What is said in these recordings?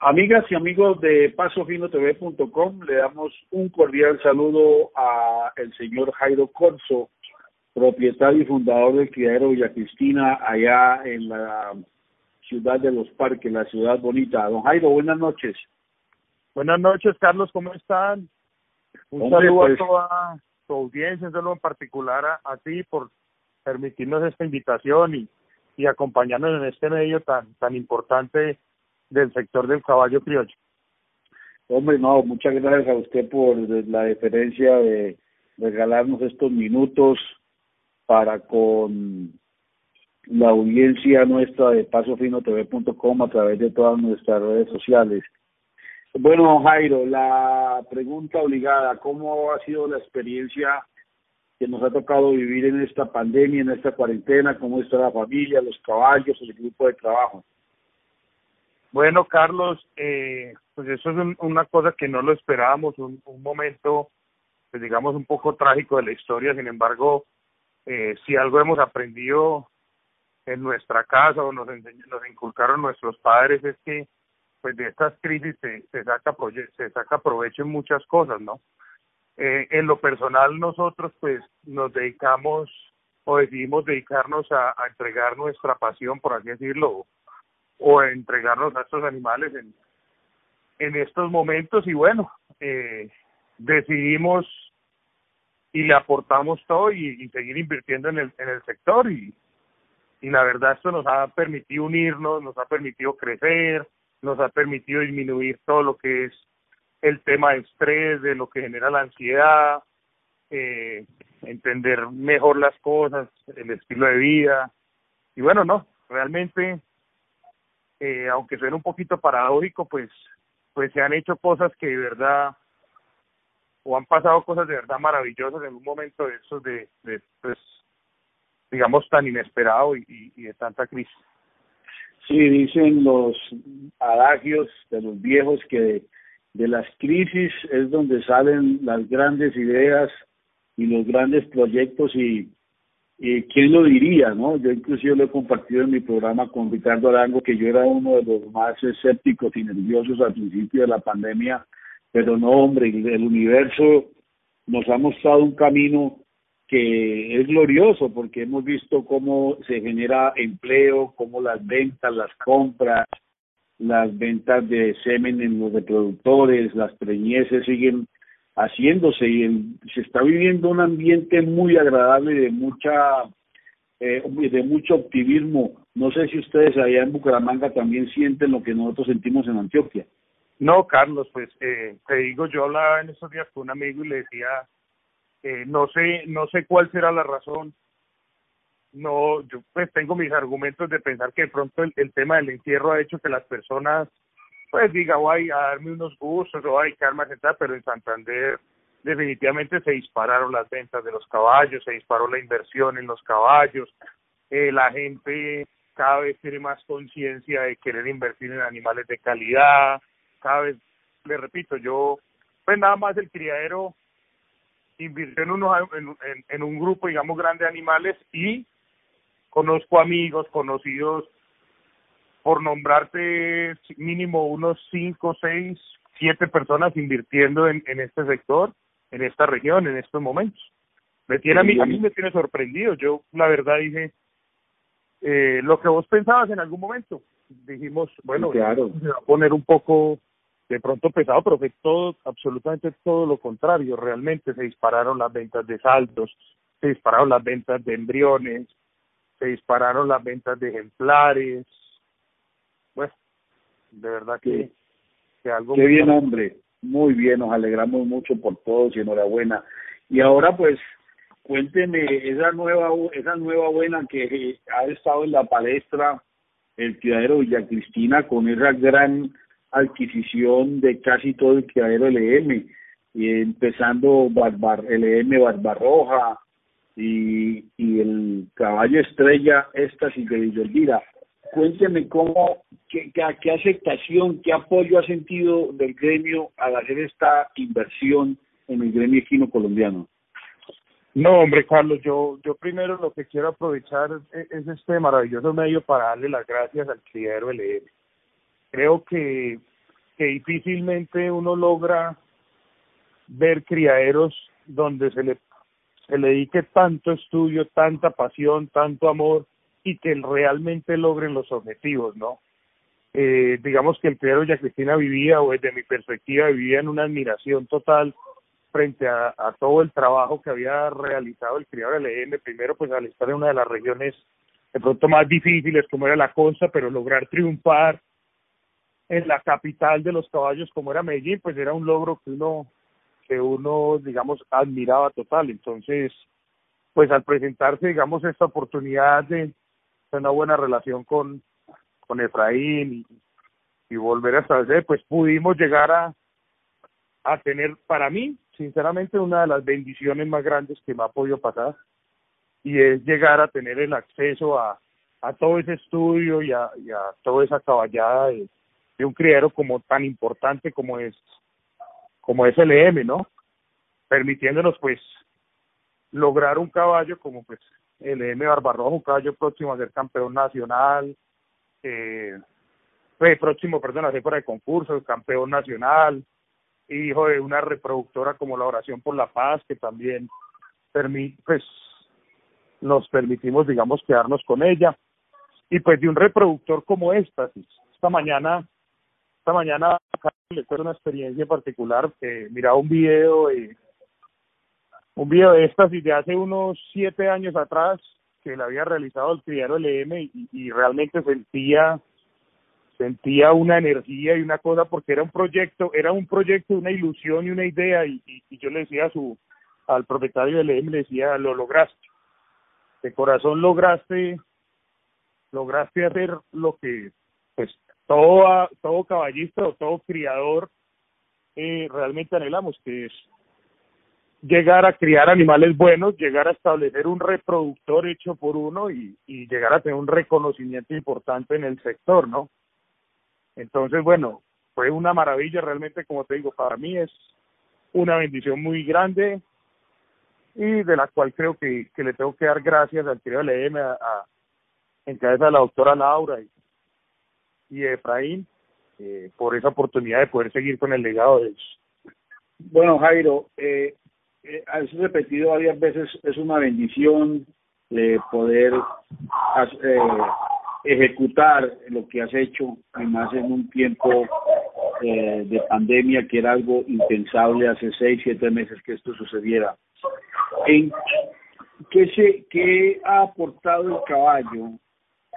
Amigas y amigos de PasoFinoTV.com, le damos un cordial saludo a el señor Jairo Corso, propietario y fundador del criadero Villa Cristina, allá en la ciudad de los parques, la ciudad bonita. Don Jairo, buenas noches. Buenas noches, Carlos, ¿cómo están? Un saludo a pues, toda tu audiencia, un saludo en particular a, ti por permitirnos esta invitación y, y acompañarnos en este medio tan, tan importante del sector del caballo criollo. Hombre, no, muchas gracias a usted por la deferencia de regalarnos estos minutos para con la audiencia nuestra de pasofinotv.com a través de todas nuestras redes sociales. Bueno, Jairo, la pregunta obligada, ¿cómo ha sido la experiencia que nos ha tocado vivir en esta pandemia, en esta cuarentena? ¿Cómo está la familia, los caballos, el grupo de trabajo? Bueno, Carlos, eh, pues eso es una cosa que no lo esperábamos, un, un momento, pues digamos, un poco trágico de la historia. Sin embargo, eh, si algo hemos aprendido en nuestra casa o nos, nos inculcaron nuestros padres es que pues de estas crisis se, se saca se saca provecho en muchas cosas, ¿no? Eh, en lo personal nosotros pues nos dedicamos o decidimos dedicarnos a, a entregar nuestra pasión, por así decirlo, o entregarnos a estos animales en, en estos momentos y bueno, eh, decidimos y le aportamos todo y, seguir invirtiendo en el, en el sector y, y la verdad esto nos ha permitido unirnos, nos ha permitido crecer, nos ha permitido disminuir todo lo que es el tema de estrés, de lo que genera la ansiedad, eh, entender mejor las cosas, el estilo de vida. Y bueno, no, realmente eh, aunque suene un poquito paradójico, pues, pues se han hecho cosas que de verdad, o han pasado cosas de verdad maravillosas en un momento de esos de, pues, digamos, tan inesperado y, y de tanta crisis. Sí, dicen los adagios de los viejos que de las crisis es donde salen las grandes ideas y los grandes proyectos y eh, ¿quién lo diría, no? Yo inclusive lo he compartido en mi programa con Ricardo Arango, que yo era uno de los más escépticos y nerviosos al principio de la pandemia, pero no, hombre, el universo nos ha mostrado un camino que es glorioso porque hemos visto cómo se genera empleo, cómo las ventas, las compras, las ventas de semen en los reproductores, las preñeces siguen haciéndose y se está viviendo un ambiente muy agradable de mucha eh, de mucho optimismo. No sé si ustedes allá en Bucaramanga también sienten lo que nosotros sentimos en Antioquia. No, Carlos, pues eh, te digo, yo hablaba en estos días con un amigo y le decía, eh, no sé, no sé cuál será la razón. No, yo pues tengo mis argumentos de pensar que de pronto el, el tema del encierro ha hecho que las personas pues diga, voy a darme unos gustos o voy a quedarme a pero en Santander definitivamente se dispararon las ventas de los caballos, se disparó la inversión en los caballos, eh, la gente cada vez tiene más conciencia de querer invertir en animales de calidad, cada vez, le repito, yo, pues nada más el criadero invirtió en, unos, en, en un grupo, digamos, grande de animales y conozco amigos, conocidos por nombrarte mínimo unos cinco, seis, siete personas invirtiendo en, en este sector, en esta región, en estos momentos. Me tiene a mí, a mí me tiene sorprendido. Yo, la verdad, dije eh, lo que vos pensabas en algún momento. Dijimos, bueno, claro. se va a poner un poco de pronto pesado, pero fue todo, absolutamente todo lo contrario. Realmente se dispararon las ventas de saltos, se dispararon las ventas de embriones, se dispararon las ventas de ejemplares, de verdad que, que algo... Qué bien, hombre. Muy bien, nos alegramos mucho por todos y enhorabuena. Y ahora, pues, cuénteme esa nueva esa nueva buena que ha estado en la palestra el criadero Villa Cristina con esa gran adquisición de casi todo el criadero LM, y empezando Barbar, LM Barbarroja y, y el caballo estrella Éxtasis de Villolvira cuénteme cómo, qué, qué, aceptación, qué apoyo ha sentido del gremio al hacer esta inversión en el gremio equino colombiano. No, hombre, Carlos, yo, yo primero lo que quiero aprovechar es, este maravilloso medio para darle las gracias al criadero LM. Creo que que difícilmente uno logra ver criaderos donde se le, se le dedique tanto estudio, tanta pasión, tanto amor y que realmente logren los objetivos, ¿no? Eh, digamos que el criadero ya Cristina vivía, o desde mi perspectiva, vivía en una admiración total frente a, todo el trabajo que había realizado el criadero del EM, primero pues al estar en una de las regiones de pronto más difíciles como era la costa, pero lograr triunfar en la capital de los caballos como era Medellín, pues era un logro que uno que uno, digamos, admiraba total. Entonces, pues al presentarse, digamos, esta oportunidad de, una buena relación con, con Efraín y, volver a establecer, pues pudimos llegar a, a tener, para mí, sinceramente, una de las bendiciones más grandes que me ha podido pasar, y es llegar a tener el acceso a, a todo ese estudio y a, a toda esa caballada de, de un criadero como tan importante como es como es el EM, ¿no? Permitiéndonos pues lograr un caballo como pues el EM Barbarrojo, caballo próximo a ser campeón nacional, eh, pues, próximo, perdón, a ser para el concurso, campeón nacional, hijo de una reproductora como la Oración por la Paz, que también permite, pues nos permitimos, digamos, quedarnos con ella. Y pues de un reproductor como esta, esta mañana esta mañana cuento una experiencia particular. Eh, miraba un video, de, un video de estas de hace unos siete años atrás que le había realizado el criadero LM y, y realmente sentía sentía una energía y una cosa porque era un proyecto, era un proyecto, una ilusión y una idea y, y, yo le decía a su al propietario del EM le decía lo lograste de corazón lograste lograste hacer lo que pues todo, todo caballista o todo criador eh, realmente anhelamos, que es llegar a criar animales buenos, llegar a establecer un reproductor hecho por uno y, y llegar a tener un reconocimiento importante en el sector, ¿no? Entonces, bueno, fue una maravilla realmente, como te digo, para mí es una bendición muy grande y de la cual creo que, que le tengo que dar gracias al querido LM, a, a, en cabeza de la doctora Laura y, y Efraín eh, por esa oportunidad de poder seguir con el legado de ellos. Bueno, Jairo, eh, eh, has repetido varias veces, es una bendición eh, poder eh, ejecutar lo que has hecho, además en un tiempo eh, de pandemia que era algo impensable hace seis, siete meses que esto sucediera. ¿En qué, se, qué ha aportado el caballo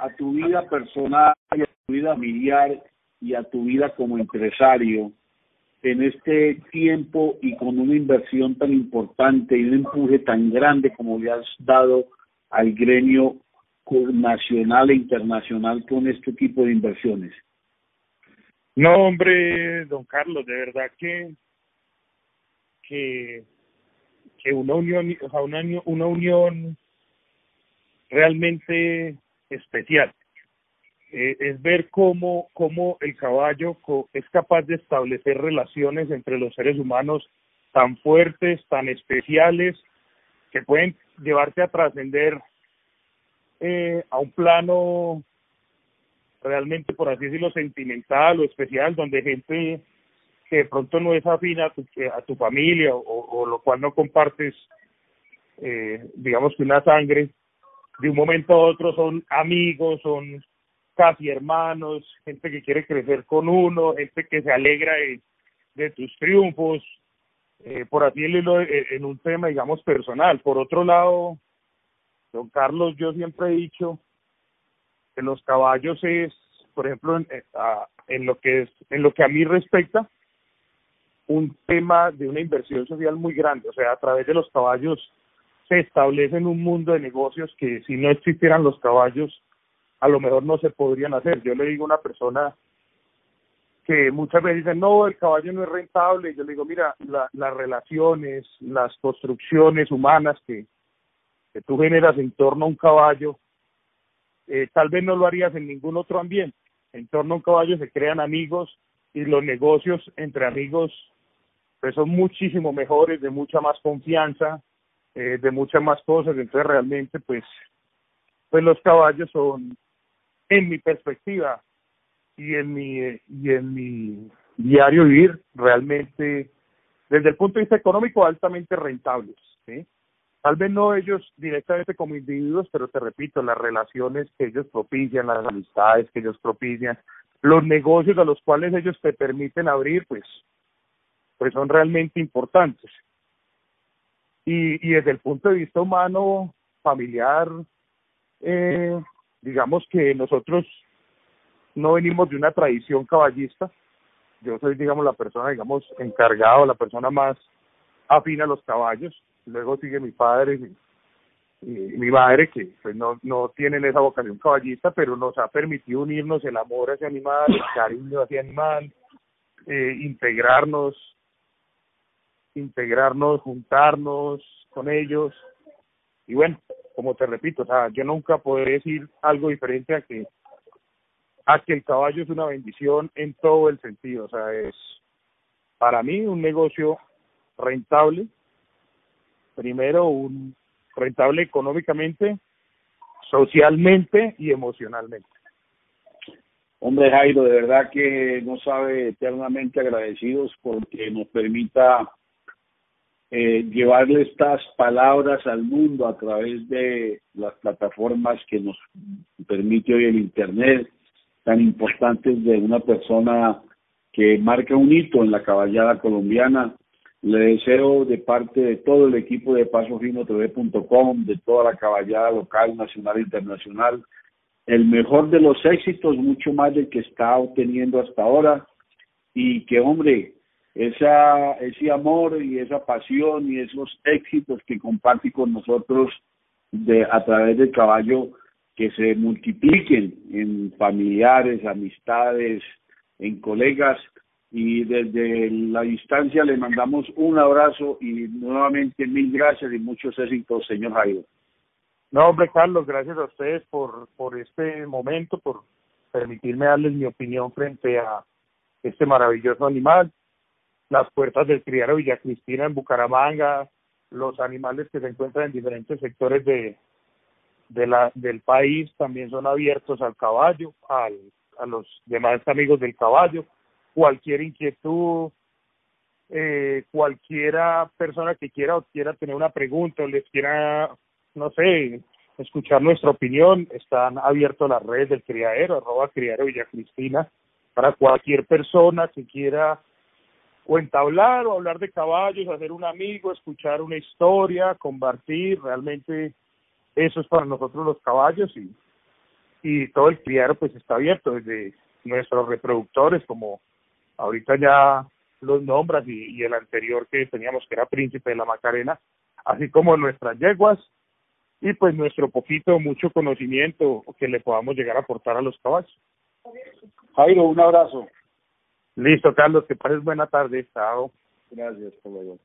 a tu vida personal y a tu vida familiar y a tu vida como empresario en este tiempo y con una inversión tan importante y un empuje tan grande como le has dado al gremio nacional e internacional con este tipo de inversiones? No, hombre, don Carlos, de verdad que que, una unión, una, una unión realmente especial. Eh, es ver cómo, cómo el caballo es capaz de establecer relaciones entre los seres humanos tan fuertes, tan especiales, que pueden llevarte a trascender eh, a un plano realmente, por así decirlo, sentimental o especial, donde gente que de pronto no es afín a tu, a tu familia o, o lo cual no compartes, eh, digamos que una sangre, de un momento a otro son amigos, son casi hermanos, gente que quiere crecer con uno, gente que se alegra de, tus triunfos, eh, por así decirlo, eh, en un tema, digamos, personal. Por otro lado, don Carlos, yo siempre he dicho que los caballos es, por ejemplo, en, eh, en lo que es, en lo que a mí respecta, un tema de una inversión social muy grande. O sea, a través de los caballos se establece en un mundo de negocios que si no existieran los caballos, a lo mejor no se podrían hacer. Yo le digo a una persona que muchas veces dice, no, el caballo no es rentable. Yo le digo, mira, la, las relaciones, las construcciones humanas que, que tú generas en torno a un caballo, eh, tal vez no lo harías en ningún otro ambiente. En torno a un caballo se crean amigos y los negocios entre amigos pues son muchísimo mejores, de mucha más confianza, eh, de muchas más cosas, entonces realmente pues pues los caballos son en mi perspectiva y en mi y en mi diario vivir realmente, desde el punto de vista económico, altamente rentables. Tal vez no ellos directamente como individuos, pero te repito, las relaciones que ellos propician, las amistades que ellos propician, los negocios a los cuales ellos te permiten abrir, pues, pues son realmente importantes. Y, y desde el punto de vista humano, familiar, eh, digamos que nosotros no venimos de una tradición caballista. Yo soy, digamos, la persona, digamos, encargado, la persona más afina a los caballos. Luego sigue mi padre y, mi madre, que pues no, no tienen esa vocación caballista, pero nos ha permitido unirnos el amor hacia animal, el cariño hacia animal, eh, integrarnos, integrarnos, juntarnos con ellos. Y bueno, como te repito, o sea, yo nunca podré decir algo diferente a que a que el caballo es una bendición en todo el sentido, o sea, es para mí un negocio rentable, primero un rentable económicamente, socialmente y emocionalmente. Hombre Jairo, de verdad que no sabe eternamente agradecidos porque nos permita eh, llevarle estas palabras al mundo a través de las plataformas que nos permite hoy el Internet, tan importantes de una persona que marca un hito en la caballada colombiana. Le deseo de parte de todo el equipo de PasoFinoTV.com, de toda la caballada local, nacional e internacional, el mejor de los éxitos, mucho más del que está obteniendo hasta ahora, y que, hombre, esa, ese amor y esa pasión y esos éxitos que comparte con nosotros de, a través del caballo, que se multipliquen en familiares, amistades, en colegas y desde la distancia le mandamos un abrazo y nuevamente mil gracias y muchos éxitos, señor Jairo. No, hombre, Carlos, gracias a ustedes por, por este momento, por permitirme darles mi opinión frente a este maravilloso animal las puertas del criadero Villa Cristina en Bucaramanga, los animales que se encuentran en diferentes sectores de, del país también son abiertos al caballo, al, a los demás amigos del caballo, cualquier inquietud, eh, cualquiera persona que quiera o quiera tener una pregunta o les quiera, no sé, escuchar nuestra opinión, están abiertos las redes del criadero, arroba criadero Villa Cristina, para cualquier persona que quiera o entablar o hablar de caballos, hacer un amigo, escuchar una historia, compartir, realmente eso es para nosotros los caballos y, y todo el criadero pues está abierto desde nuestros reproductores como ahorita ya los nombras y, el anterior que teníamos que era Príncipe de la Macarena, así como nuestras yeguas y pues nuestro poquito, mucho conocimiento que le podamos llegar a aportar a los caballos. Jairo, un abrazo. Listo, Carlos, que pases buena tarde. Chao. Gracias, hasta luego.